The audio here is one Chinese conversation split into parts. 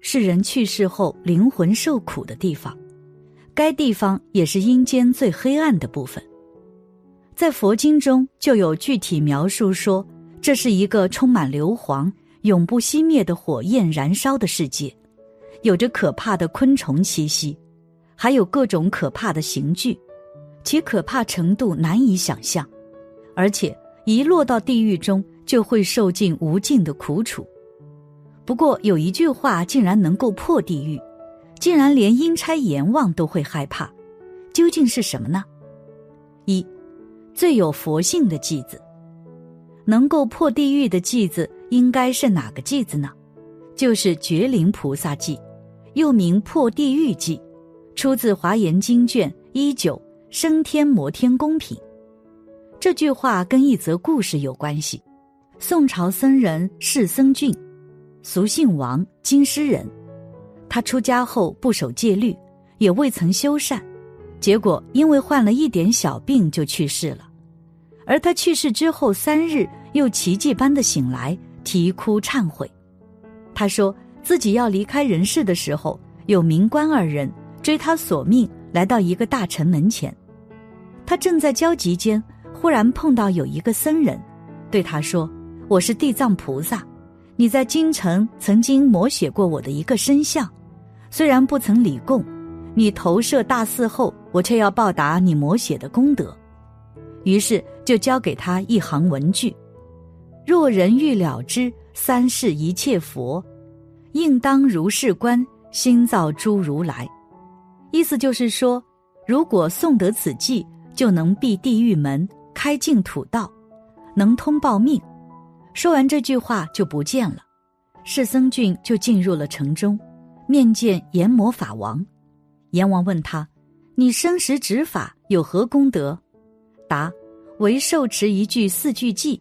是人去世后灵魂受苦的地方，该地方也是阴间最黑暗的部分。在佛经中就有具体描述说，这是一个充满硫磺、永不熄灭的火焰燃烧的世界，有着可怕的昆虫栖息，还有各种可怕的刑具，其可怕程度难以想象，而且一落到地狱中就会受尽无尽的苦楚。不过有一句话竟然能够破地狱，竟然连阴差阎王都会害怕，究竟是什么呢？一。最有佛性的偈子，能够破地狱的偈子应该是哪个偈子呢？就是觉灵菩萨偈，又名破地狱偈，出自《华严经》卷一九升天摩天宫品。这句话跟一则故事有关系。宋朝僧人释僧俊，俗姓王，京师人。他出家后不守戒律，也未曾修善。结果因为患了一点小病就去世了，而他去世之后三日又奇迹般的醒来，啼哭忏悔。他说自己要离开人世的时候，有民官二人追他索命，来到一个大臣门前。他正在焦急间，忽然碰到有一个僧人，对他说：“我是地藏菩萨，你在京城曾经摹写过我的一个身像，虽然不曾礼供。”你投射大寺后，我却要报答你摹写的功德，于是就交给他一行文句：若人欲了知三世一切佛，应当如是观心造诸如来。意思就是说，如果诵得此偈，就能闭地狱门，开净土道，能通报命。说完这句话就不见了，释僧俊就进入了城中，面见阎魔法王。阎王问他：“你生时执法有何功德？”答：“为受持一句四句偈。”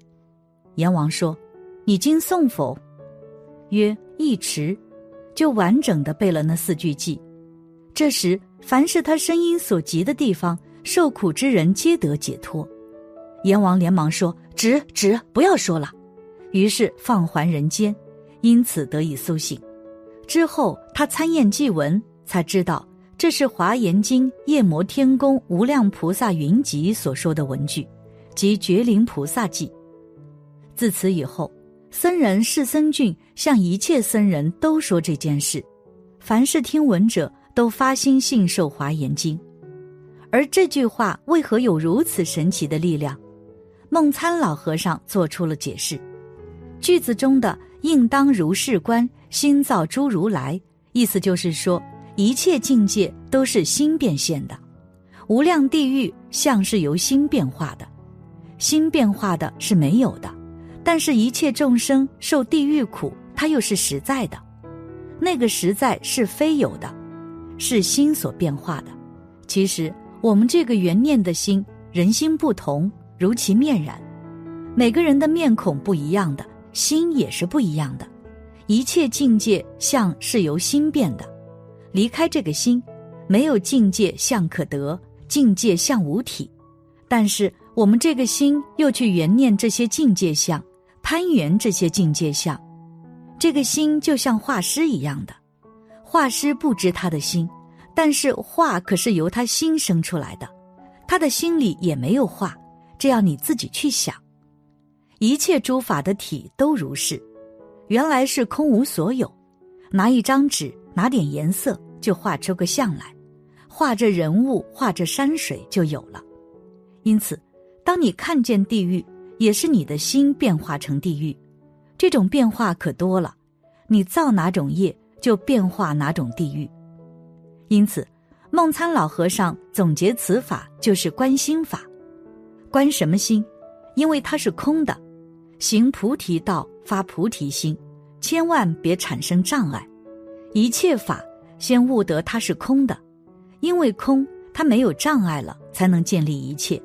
阎王说：“你今诵否？”曰：“一持。”就完整的背了那四句偈。这时，凡是他声音所及的地方，受苦之人皆得解脱。阎王连忙说：“止止，不要说了。”于是放还人间，因此得以苏醒。之后，他参验祭文，才知道。这是《华严经·夜摩天宫无量菩萨云集》所说的文句，即觉灵菩萨记。自此以后，僧人释僧俊向一切僧人都说这件事，凡是听闻者都发心信受《华严经》。而这句话为何有如此神奇的力量？孟参老和尚做出了解释：句子中的“应当如是观，心造诸如来”，意思就是说。一切境界都是心变现的，无量地狱像是由心变化的，心变化的是没有的，但是一切众生受地狱苦，它又是实在的，那个实在是非有的，是心所变化的。其实我们这个缘念的心，人心不同，如其面然，每个人的面孔不一样的心也是不一样的，一切境界相是由心变的。离开这个心，没有境界相可得，境界相无体。但是我们这个心又去缘念这些境界相，攀缘这些境界相，这个心就像画师一样的，画师不知他的心，但是画可是由他心生出来的，他的心里也没有画，这要你自己去想。一切诸法的体都如是，原来是空无所有，拿一张纸。拿点颜色就画出个像来，画着人物，画着山水就有了。因此，当你看见地狱，也是你的心变化成地狱。这种变化可多了，你造哪种业，就变化哪种地狱。因此，梦参老和尚总结此法就是观心法。观什么心？因为它是空的，行菩提道，发菩提心，千万别产生障碍。一切法先悟得它是空的，因为空它没有障碍了，才能建立一切。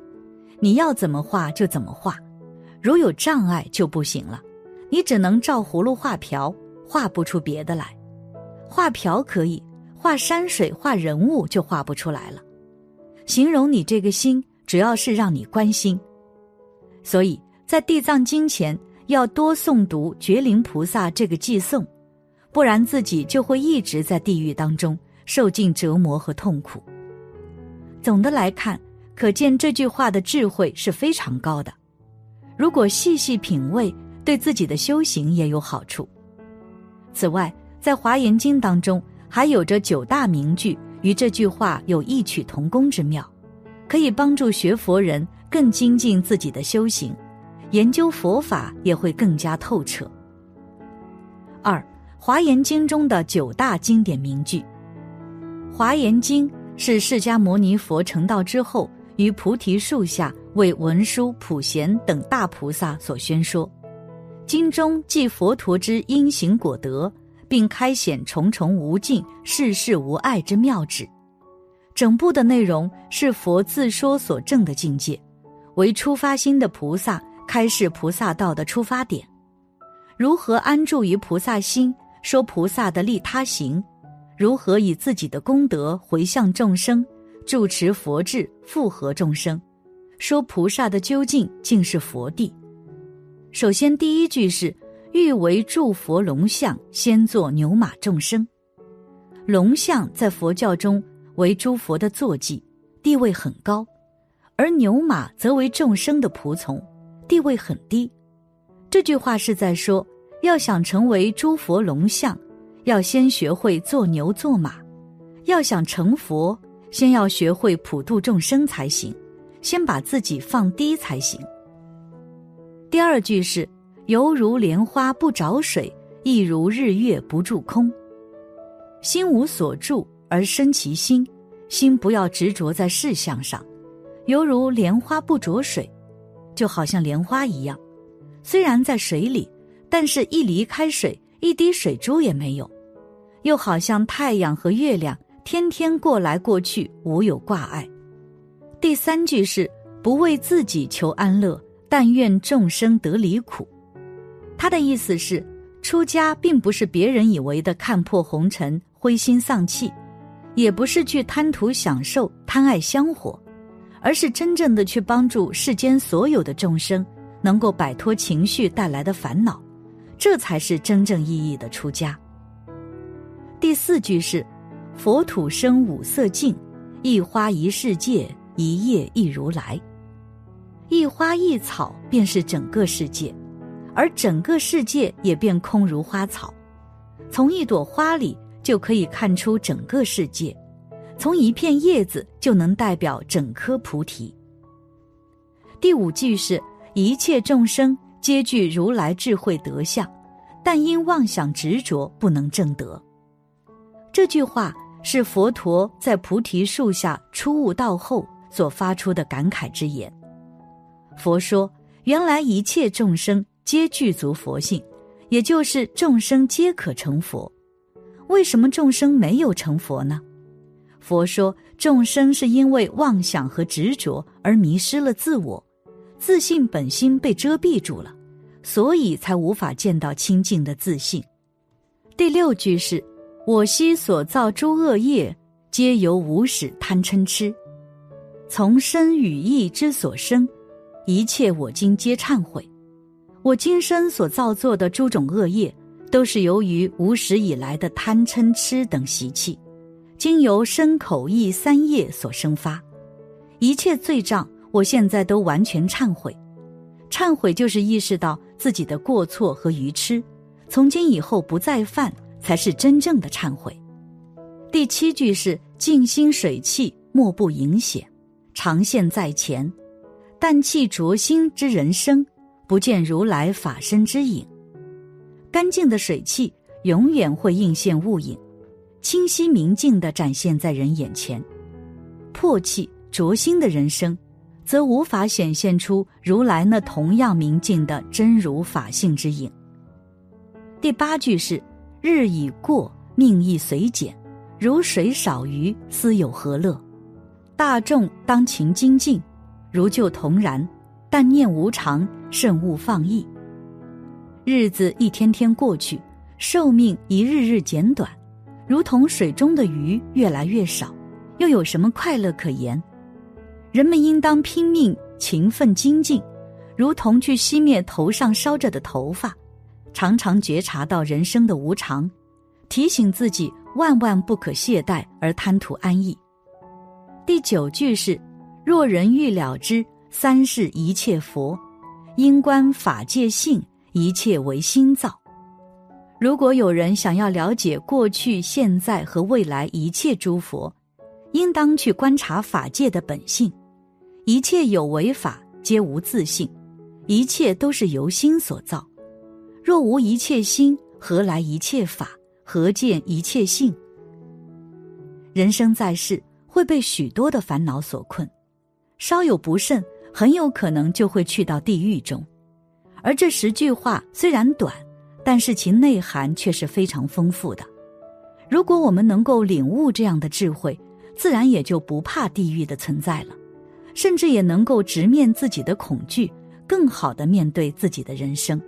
你要怎么画就怎么画，如有障碍就不行了。你只能照葫芦画瓢，画不出别的来。画瓢可以，画山水、画人物就画不出来了。形容你这个心，主要是让你关心。所以在地藏经前要多诵读觉灵菩萨这个偈颂。不然自己就会一直在地狱当中受尽折磨和痛苦。总的来看，可见这句话的智慧是非常高的。如果细细品味，对自己的修行也有好处。此外，在《华严经》当中还有着九大名句，与这句话有异曲同工之妙，可以帮助学佛人更精进自己的修行，研究佛法也会更加透彻。二，《华严经》中的九大经典名句，《华严经》是释迦牟尼佛成道之后，于菩提树下为文殊、普贤等大菩萨所宣说。经中记佛陀之因行果德，并开显重重无尽、世事无碍之妙旨。整部的内容是佛自说所证的境界，为出发心的菩萨开示菩萨道的出发点。如何安住于菩萨心，说菩萨的利他行；如何以自己的功德回向众生，住持佛智，复合众生，说菩萨的究竟竟是佛地。首先，第一句是“欲为诸佛龙象，先作牛马众生”。龙象在佛教中为诸佛的坐骑，地位很高；而牛马则为众生的仆从，地位很低。这句话是在说，要想成为诸佛龙象，要先学会做牛做马；要想成佛，先要学会普度众生才行，先把自己放低才行。第二句是“犹如莲花不着水，亦如日月不住空”。心无所住而生其心，心不要执着在事项上，犹如莲花不着水，就好像莲花一样，虽然在水里，但是一离开水，一滴水珠也没有；又好像太阳和月亮，天天过来过去，无有挂碍。第三句是“不为自己求安乐”。但愿众生得离苦，他的意思是，出家并不是别人以为的看破红尘、灰心丧气，也不是去贪图享受、贪爱香火，而是真正的去帮助世间所有的众生，能够摆脱情绪带来的烦恼，这才是真正意义的出家。第四句是：佛土生五色境，一花一世界，一叶一如来。一花一草便是整个世界，而整个世界也便空如花草。从一朵花里就可以看出整个世界，从一片叶子就能代表整颗菩提。第五句是一切众生皆具如来智慧德相，但因妄想执着不能证得。这句话是佛陀在菩提树下初悟道后所发出的感慨之言。佛说：“原来一切众生皆具足佛性，也就是众生皆可成佛。为什么众生没有成佛呢？佛说：众生是因为妄想和执着而迷失了自我，自信本心被遮蔽住了，所以才无法见到清净的自信。”第六句是：“我昔所造诸恶业，皆由无始贪嗔痴，从身语意之所生。”一切我今皆忏悔，我今生所造作的诸种恶业，都是由于无始以来的贪嗔痴等习气，经由身口意三业所生发，一切罪障，我现在都完全忏悔。忏悔就是意识到自己的过错和愚痴，从今以后不再犯，才是真正的忏悔。第七句是静心水气，莫不盈显，常现在前。淡气浊心之人生，不见如来法身之影。干净的水汽永远会映现物影，清晰明净的展现在人眼前；破气浊心的人生，则无法显现出如来那同样明净的真如法性之影。第八句是：日已过，命亦随减，如水少鱼，斯有何乐？大众当勤精进。如旧同然，但念无常，慎勿放逸。日子一天天过去，寿命一日日减短，如同水中的鱼越来越少，又有什么快乐可言？人们应当拼命勤奋精进，如同去熄灭头上烧着的头发，常常觉察到人生的无常，提醒自己万万不可懈怠而贪图安逸。第九句是：“若人欲了之，三世一切佛，因观法界性，一切为心造。”如果有人想要了解过去、现在和未来一切诸佛，应当去观察法界的本性。一切有为法，皆无自性，一切都是由心所造。若无一切心，何来一切法？何见一切性？人生在世，会被许多的烦恼所困，稍有不慎，很有可能就会去到地狱中。而这十句话虽然短。但是其内涵却是非常丰富的。如果我们能够领悟这样的智慧，自然也就不怕地狱的存在了，甚至也能够直面自己的恐惧，更好的面对自己的人生。